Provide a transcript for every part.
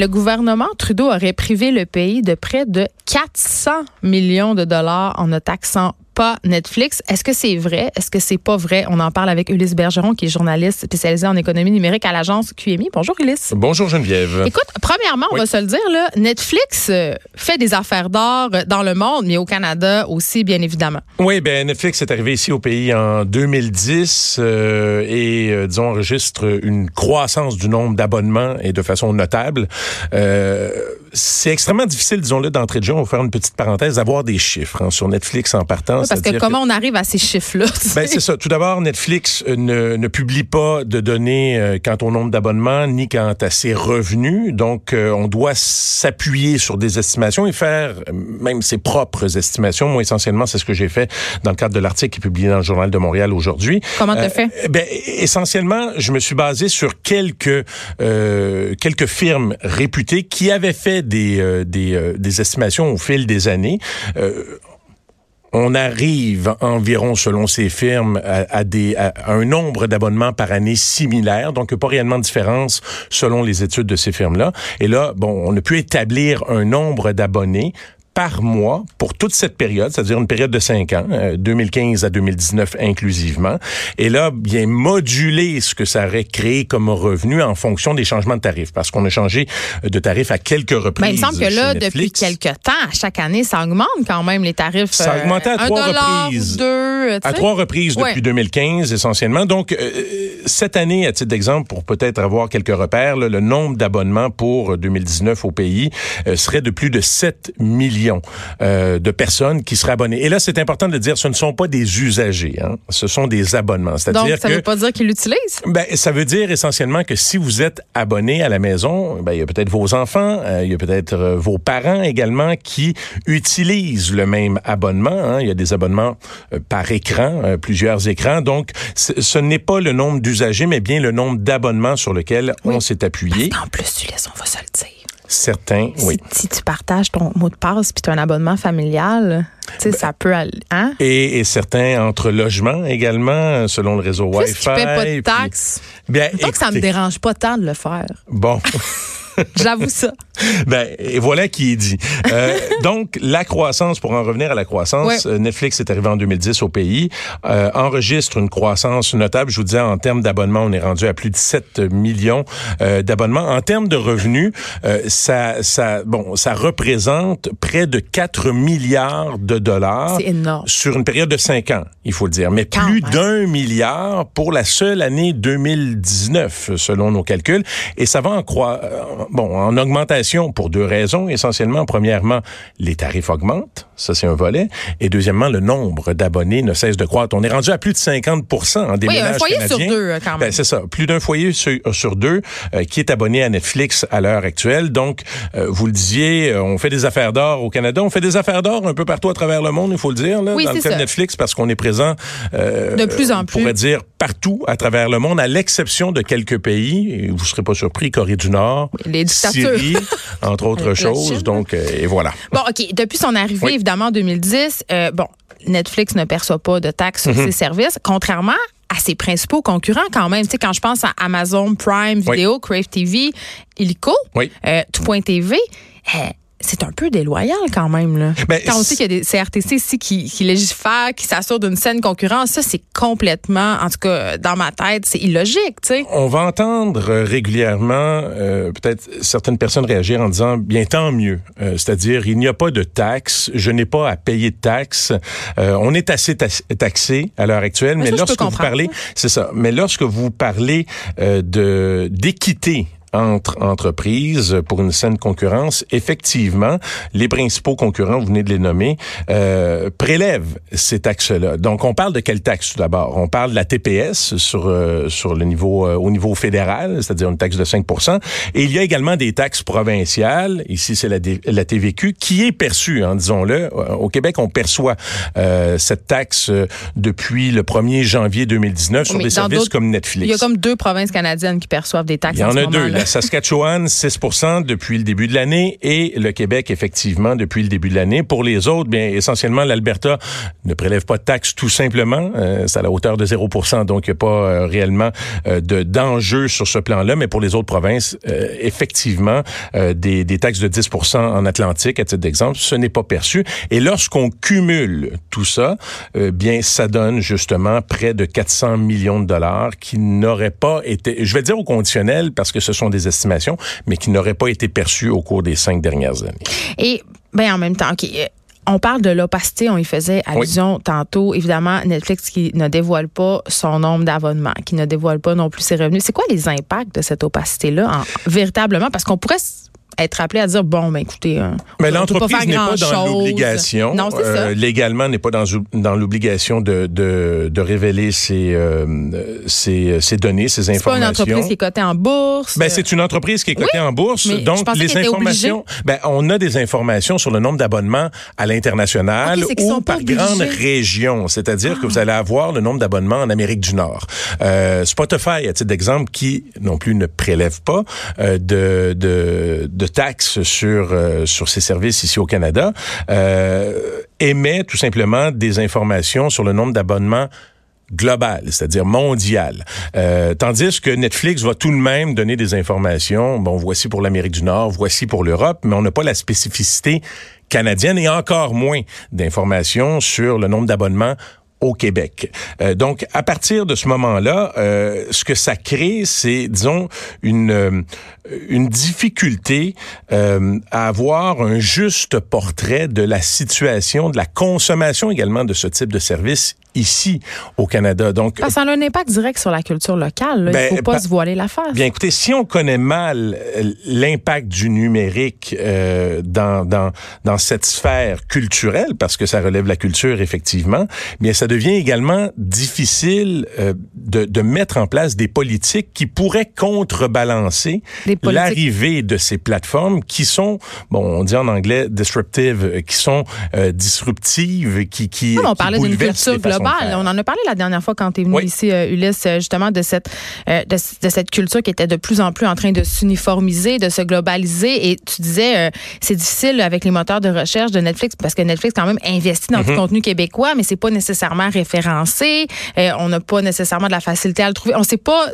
Le gouvernement Trudeau aurait privé le pays de près de 400 millions de dollars en ne taxant pas Netflix. Est-ce que c'est vrai? Est-ce que c'est pas vrai? On en parle avec Ulysse Bergeron, qui est journaliste spécialisé en économie numérique à l'agence QMI. Bonjour, Ulysse. Bonjour, Geneviève. Écoute, premièrement, on va se le dire, là, Netflix euh, fait des affaires d'or dans le monde, mais au Canada aussi, bien évidemment. Oui, ben Netflix est arrivé ici au pays en 2010 euh, et, euh, disons, enregistre une croissance du nombre d'abonnements et de façon notable. Euh, c'est extrêmement difficile, disons-le, d'entrée de jeu. On va faire une petite parenthèse, d'avoir des chiffres hein, sur Netflix en partant. Oui, parce que comment on arrive à ces chiffres-là? Ben, c'est ça. Tout d'abord, Netflix euh, ne, ne, publie pas de données euh, quant au nombre d'abonnements ni quant à ses revenus. Donc, euh, on doit s'appuyer sur des estimations et faire même ses propres estimations. Moi, essentiellement, c'est ce que j'ai fait dans le cadre de l'article qui est publié dans le Journal de Montréal aujourd'hui. Comment tu fait? Ben, essentiellement, je me suis basé sur quelques, quelques firmes réputées qui avaient fait des, des, des estimations au fil des années on arrive environ, selon ces firmes, à, des, à un nombre d'abonnements par année similaire, donc pas réellement de différence selon les études de ces firmes-là. Et là, bon, on a pu établir un nombre d'abonnés par mois pour toute cette période, c'est-à-dire une période de cinq ans, 2015 euh, à 2019 inclusivement. Et là, bien moduler ce que ça aurait créé comme revenu en fonction des changements de tarifs, parce qu'on a changé de tarifs à quelques reprises. Ben, il me semble que là, depuis quelques temps, à chaque année, ça augmente quand même les tarifs. Ça a augmenté à euh, trois reprises. Deux, à trois reprises depuis 2015 essentiellement. Donc, euh, cette année, à titre d'exemple, pour peut-être avoir quelques repères, là, le nombre d'abonnements pour 2019 au pays serait de plus de 7 millions euh, de personnes qui seraient abonnées. Et là, c'est important de dire, ce ne sont pas des usagers, hein, ce sont des abonnements. C'est-à-dire Donc, ça ne veut pas dire qu'ils l'utilisent? Ben, ça veut dire essentiellement que si vous êtes abonné à la maison, ben, il y a peut-être vos enfants, euh, il y a peut-être euh, vos parents également qui utilisent le même abonnement. Hein. Il y a des abonnements par écran, plusieurs écrans. Donc, ce n'est pas le nombre d'usagers, mais bien le nombre d'abonnements sur lequel on s'est appuyé. en plus, tu laisses, on va se le dire. Certains, oui. Si tu partages ton mot de passe puis tu as un abonnement familial, tu sais, ben, ça peut aller. Hein? Et, et, certains entre logements également, selon le réseau Wi-Fi. Tu pas de taxes? bien, que ça me dérange pas tant de le faire. Bon. J'avoue ça. Ben, et voilà qui est dit. Euh, donc, la croissance, pour en revenir à la croissance, euh, Netflix est arrivé en 2010 au pays, euh, enregistre une croissance notable. Je vous disais, en termes d'abonnements, on est rendu à plus de 7 millions euh, d'abonnements. En termes de revenus, euh, ça, ça, bon, ça représente près de 4 milliards de dollars. Sur une période de 5 ans, il faut le dire. Mais plus d'un milliard pour la seule année 2019, selon nos calculs. Et ça va en croître bon, en augmentation pour deux raisons. Essentiellement, premièrement, les tarifs augmentent. Ça, c'est un volet. Et deuxièmement, le nombre d'abonnés ne cesse de croître. On est rendu à plus de 50% en des oui, un foyer sur deux, quand même. Ben, c'est ça. Plus d'un foyer sur, deux euh, qui est abonné à Netflix à l'heure actuelle. Donc, euh, vous le disiez, euh, on fait des affaires d'or au Canada. On fait des affaires d'or un peu partout à travers le monde, il faut le dire, là, dans le cas de Netflix, parce qu'on est présent de plus en plus. On pourrait dire partout à travers le monde, à l'exception de quelques pays. Et vous serez pas surpris, Corée du Nord, les Syrie, entre autres choses. Donc, euh, et voilà. Bon, OK. Depuis son arrivée, évidemment, en 2010, euh, bon, Netflix ne perçoit pas de taxes sur mhm. ses services, contrairement à ses principaux concurrents quand même. Tu sais, quand je pense à Amazon Prime Video, Crave TV, Illico, euh, Tout.tv, c'est un peu déloyal quand même. Là. Ben, quand on sait qu'il y a des CRTC ici qui, qui légifèrent, qui s'assurent d'une saine concurrence, ça c'est complètement, en tout cas dans ma tête, c'est illogique. sais. On va entendre euh, régulièrement euh, peut-être certaines personnes réagir en disant bien tant mieux, euh, c'est-à-dire il n'y a pas de taxes, je n'ai pas à payer de taxes, on est assez taxé à l'heure actuelle, mais, mais lorsque vous parlez, c'est ça, mais lorsque vous parlez de d'équité entre entreprises pour une saine concurrence, effectivement, les principaux concurrents, vous venez de les nommer, euh, prélèvent ces taxes-là. Donc, on parle de quelle taxe tout d'abord? On parle de la TPS sur euh, sur le niveau euh, au niveau fédéral, c'est-à-dire une taxe de 5 Et il y a également des taxes provinciales. Ici, c'est la, la TVQ qui est perçue, hein, disons-le. Au Québec, on perçoit cette taxe depuis le 1er janvier 2019 sur des services comme Netflix. Il y a comme deux provinces canadiennes qui perçoivent des taxes. Il y en, a deux La Saskatchewan, 6 depuis le début de l'année et le Québec, effectivement, depuis le début de l'année. Pour les autres, bien, essentiellement, l'Alberta ne prélève pas de taxes tout simplement. Euh, c'est à la hauteur de 0 donc il n'y a pas euh, réellement euh, de d'enjeu sur ce plan-là. Mais pour les autres provinces, euh, effectivement, des, des taxes de 10 en Atlantique, à titre d'exemple, ce n'est pas perçu. Et lorsqu'on cumule tout ça, bien, ça donne justement près de 400 millions de dollars qui n'auraient pas été, je vais dire au conditionnel parce que ce sont des estimations, mais qui n'auraient pas été perçus au cours des cinq dernières années. Et ben en même temps, On parle de l'opacité, on y faisait allusion tantôt. Évidemment, Netflix qui ne dévoile pas son nombre d'abonnements, qui ne dévoile pas non plus ses revenus. C'est quoi les impacts de cette opacité-là, véritablement? Parce qu'on pourrait être appelé à dire bon, ben écoutez, euh, mais l'entreprise n'est pas dans l'obligation. Euh, légalement, n'est pas dans dans l'obligation de, de, de révéler ses, euh, ses, ses données, ses informations. C'est pas une entreprise qui est cotée en bourse. Ben c'est une entreprise qui est cotée en bourse. donc les informations, ben on a des informations sur le nombre d'abonnements à l'international ou par grande région, c'est-à-dire que vous allez avoir le nombre d'abonnements en Amérique du Nord. Euh, Spotify, à titre d'exemple, qui non plus ne prélève pas euh, de, de, de taxes sur euh, sur ces services ici au Canada euh, émet tout simplement des informations sur le nombre d'abonnements global, c'est-à-dire mondial. Euh, tandis que Netflix va tout de même donner des informations. Bon, voici pour l'Amérique du Nord, voici pour l'Europe, mais on n'a pas la spécificité canadienne et encore moins d'informations sur le nombre d'abonnements au Québec. Euh, donc, à partir de ce moment-là, euh, ce que ça crée, c'est, disons, une, euh, une difficulté à avoir un juste portrait de la situation, de la consommation également de ce type de service ici au Canada. Donc, ça a un impact direct sur la culture locale. Là. Ben, Il faut pas se voiler la face. Bien, écoutez, si on connaît mal euh, l'impact du numérique euh, dans, dans, dans cette sphère culturelle, parce que ça relève la culture, effectivement, bien, ça devient également difficile euh, de, de mettre en place des politiques qui pourraient contrebalancer l'arrivée de ces plateformes qui sont, bon, on dit en anglais disruptive, euh, qui sont euh, disruptives, qui, qui, on parlait d'une culture globale. On en a parlé la dernière fois quand tu es venu ici, euh, Ulysse, justement de cette de, cette culture qui était de plus en plus en train de s'uniformiser, de se globaliser. Et tu disais, c'est difficile avec les moteurs de recherche de Netflix parce que Netflix quand même investit dans du mm-hmm. contenu québécois, mais c'est pas nécessairement référencé. on n'a pas nécessairement de la facilité à le trouver. On sait pas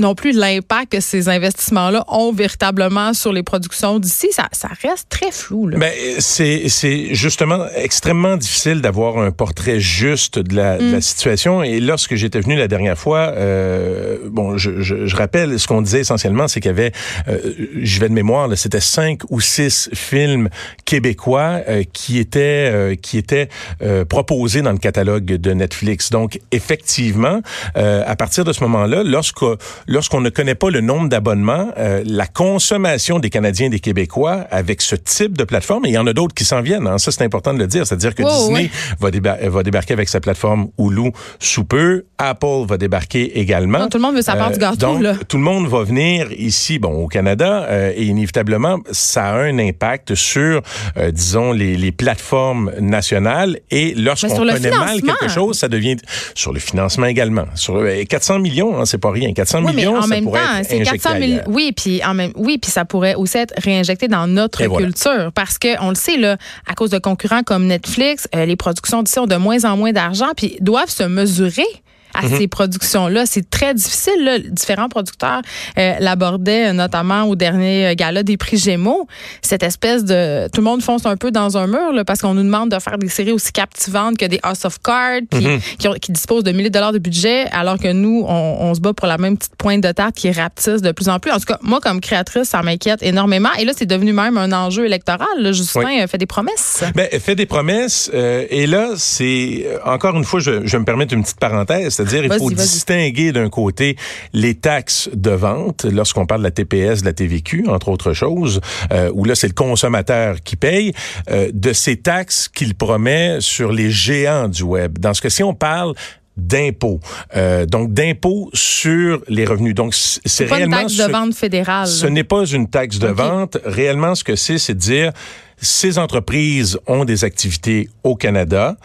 non plus l'impact que ces investissements-là ont véritablement sur les productions d'ici. Ça, ça reste très flou. Là. Mais ben, c'est, c'est justement extrêmement difficile d'avoir un portrait juste de la, de la mm. situation. Et lorsque j'étais venu la dernière fois, euh, bon, je, je, je, rappelle ce qu'on disait essentiellement, c'est qu'il y avait, euh, je vais de mémoire, c'était cinq ou six films québécois euh, qui étaient euh, qui étaient euh, proposés dans le catalogue de Netflix. Donc effectivement, à partir de ce moment-là, lorsque lorsqu'on ne connaît pas le nombre d'abonnements, euh, la consommation des Canadiens et des Québécois avec ce type de plateforme, et il y en a d'autres qui s'en viennent, hein, ça c'est important de le dire, c'est-à-dire que Disney va, va, débarquer avec sa plateforme Hulu sous peu, Apple va débarquer également. tout le monde veut sa part du gâteau. Donc, là. tout le monde va venir ici, bon, au Canada, euh, et inévitablement, ça a un impact sur, euh, disons, les, les, plateformes nationales, et lorsqu'on connaît mal quelque chose, ça devient sur le financement également. Sur 400 millions, hein, c'est pas rien, 400 millions en même temps, c'est 400 000. Oui, puis en même, oui, puis ça pourrait aussi être réinjecté dans notre culture parce que on le sait là, à cause de concurrents comme Netflix, euh, les productions d'ici ont de moins en moins d'argent puis doivent se mesurer à mhm. ces productions-là. C'est très difficile. Là. Différents producteurs euh, l'abordaient notamment au dernier euh, gala des prix Gémeaux. Cette espèce de... Tout le monde fonce un peu dans un mur là, parce qu'on nous demande de faire des séries aussi captivantes que des House of Cards mhm. qui, qui, disposent de milliers de dollars de budget alors que nous, on, on, se bat pour la même petite pointe de tarte qui rapetisse de plus en plus. En tout cas, moi, comme créatrice, ça m'inquiète énormément. Et là, c'est devenu même un enjeu électoral. Là. Justin fait des promesses. Ben, fait des promesses. Euh, et là, c'est... Encore une fois, je, je me permettre une petite parenthèse c'est-à-dire, il faut distinguer d'un côté les taxes de vente, lorsqu'on parle de la TPS, de la TVQ, entre autres choses, euh, où là, c'est le consommateur qui paye, euh, de ces taxes qu'il promet sur les géants du web. Dans ce cas-ci, on parle d'impôts. Euh, donc d'impôts sur les revenus. Donc c'est réellement une taxe de vente fédérale. Ce n'est pas une taxe de vente. Réellement, ce que c'est, c'est de dire ces entreprises ont des activités au Canada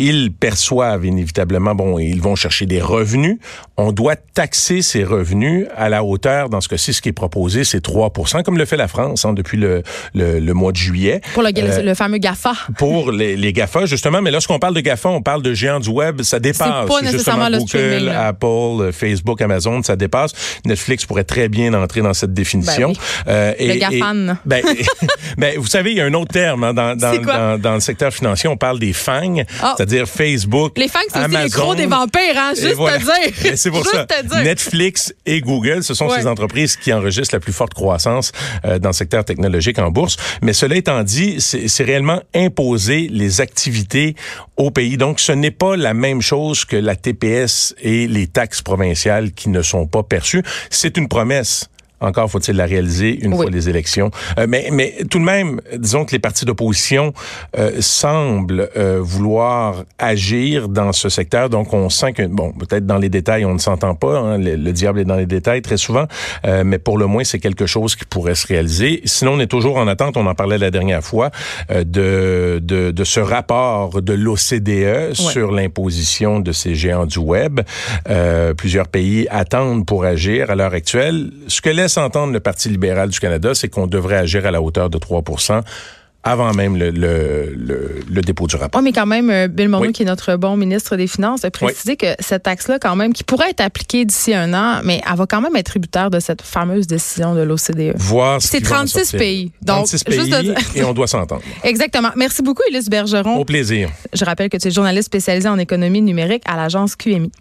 ils perçoivent inévitablement, bon, ils vont chercher des revenus. On doit taxer ces revenus à la hauteur, dans ce cas-ci, ce qui est proposé, c'est 3 comme le fait la France hein, depuis le, le, mois de juillet. Pour le, le fameux GAFA. Pour les, les, GAFA, justement. Mais lorsqu'on parle de GAFA, on parle de géants du web. Ça dépasse. Pas nécessairement Google, Apple, Facebook, Amazon, ça dépasse. Netflix pourrait très bien entrer dans cette définition. Ben euh, et, le GAFAN. ben, ben, vous savez, il y a un autre terme hein, dans, dans, dans, dans, le secteur financier. On parle des FANG, ah. C'est-à-dire Facebook, Les c'est aussi les gros des vampires, hein? Juste te dire. C'est pour ça. Netflix et Google, ce sont ces entreprises qui enregistrent la plus forte croissance euh, dans le secteur technologique en bourse. Mais cela étant dit, c'est réellement imposer les activités au pays. Donc, ce n'est pas la même chose que la TPS et les taxes provinciales qui ne sont pas perçues. C'est une promesse. Encore faut-il la réaliser une fois les élections. Euh, mais, mais tout de même, disons que les partis d'opposition euh, semblent euh, vouloir agir dans ce secteur. Donc, on sent que, bon, peut-être dans les détails, on ne s'entend pas. Hein, le, diable est dans les détails très souvent. mais pour le moins, c'est quelque chose qui pourrait se réaliser. Sinon, on est toujours en attente, on en parlait la dernière fois, de, de, de, ce rapport de l'OCDE sur l'imposition de ces géants du web. plusieurs pays attendent pour agir à l'heure actuelle. Ce que laisse s'entendre le Parti libéral du Canada, c'est qu'on devrait agir à la hauteur de 3% avant même le, le, le, dépôt du rapport. Oui, mais quand même, euh, Bill Morneau, qui est notre bon ministre des Finances, a précisé que cette taxe-là, quand même, qui pourrait être appliquée d'ici un an, mais elle va quand même être tributaire de cette fameuse décision de l'OCDE. Voir C'est 36 pays. Donc, 36 pays et on doit s'entendre. Exactement. Merci beaucoup, Élise Bergeron. Au plaisir. Je rappelle que tu es journaliste spécialisé en économie numérique à l'agence QMI.